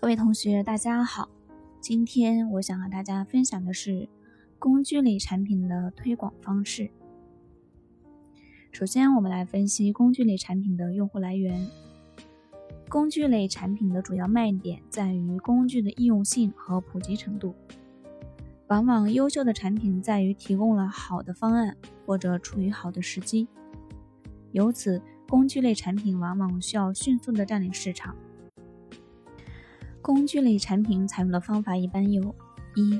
各位同学，大家好。今天我想和大家分享的是工具类产品的推广方式。首先，我们来分析工具类产品的用户来源。工具类产品的主要卖点在于工具的易用性和普及程度。往往优秀的产品在于提供了好的方案或者处于好的时机，由此工具类产品往往需要迅速的占领市场。工具类产品采用的方法一般有：一、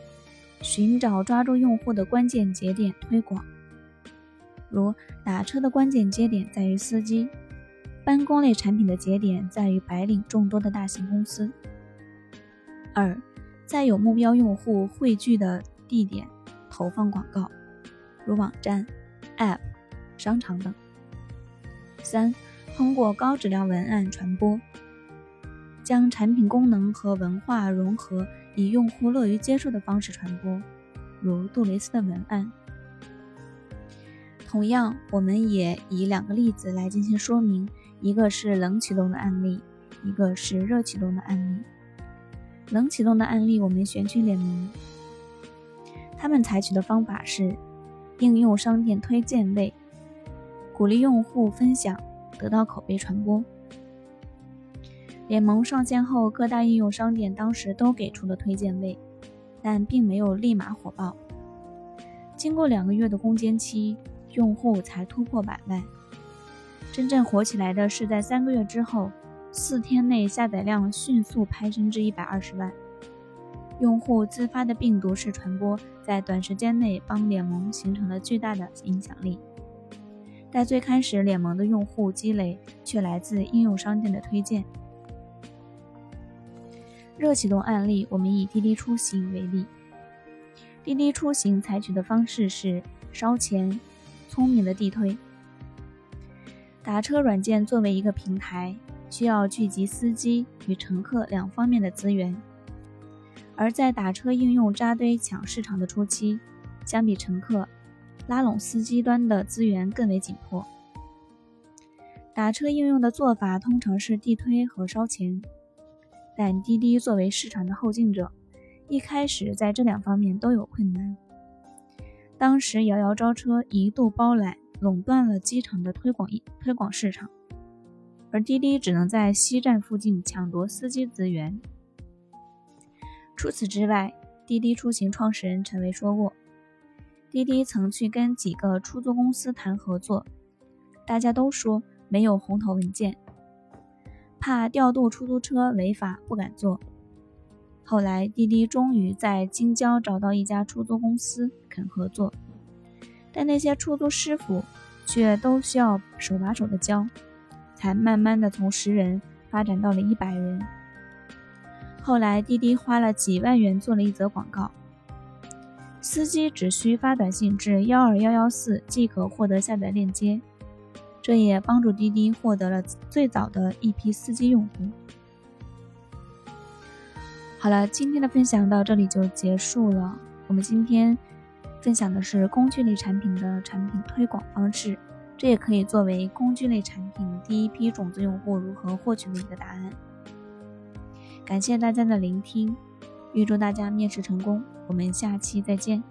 寻找抓住用户的关键节点推广，如打车的关键节点在于司机；办公类产品的节点在于白领众多的大型公司。二、在有目标用户汇聚的地点投放广告，如网站、App、商场等。三、通过高质量文案传播。将产品功能和文化融合，以用户乐于接受的方式传播，如杜蕾斯的文案。同样，我们也以两个例子来进行说明：一个是冷启动的案例，一个是热启动的案例。冷启动的案例，我们选取联盟，他们采取的方法是应用商店推荐位，鼓励用户分享，得到口碑传播。联盟上线后，各大应用商店当时都给出了推荐位，但并没有立马火爆。经过两个月的攻坚期，用户才突破百万。真正火起来的是在三个月之后，四天内下载量迅速攀升至一百二十万。用户自发的病毒式传播，在短时间内帮联盟形成了巨大的影响力。但最开始，联盟的用户积累却来自应用商店的推荐。热启动案例，我们以滴滴出行为例。滴滴出行采取的方式是烧钱，聪明的地推。打车软件作为一个平台，需要聚集司机与乘客两方面的资源。而在打车应用扎堆抢市场的初期，相比乘客，拉拢司机端的资源更为紧迫。打车应用的做法通常是地推和烧钱。但滴滴作为市场的后进者，一开始在这两方面都有困难。当时摇摇招车一度包揽垄断了机场的推广推广市场，而滴滴只能在西站附近抢夺司机资源。除此之外，滴滴出行创始人陈维说过，滴滴曾去跟几个出租公司谈合作，大家都说没有红头文件。怕调度出租车违法，不敢做。后来滴滴终于在京郊找到一家出租公司肯合作，但那些出租师傅却都需要手把手的教，才慢慢的从十人发展到了一百人。后来滴滴花了几万元做了一则广告，司机只需发短信至幺二幺幺四即可获得下载链接。这也帮助滴滴获得了最早的一批司机用户。好了，今天的分享到这里就结束了。我们今天分享的是工具类产品的产品推广方式，这也可以作为工具类产品第一批种子用户如何获取的一个答案。感谢大家的聆听，预祝大家面试成功。我们下期再见。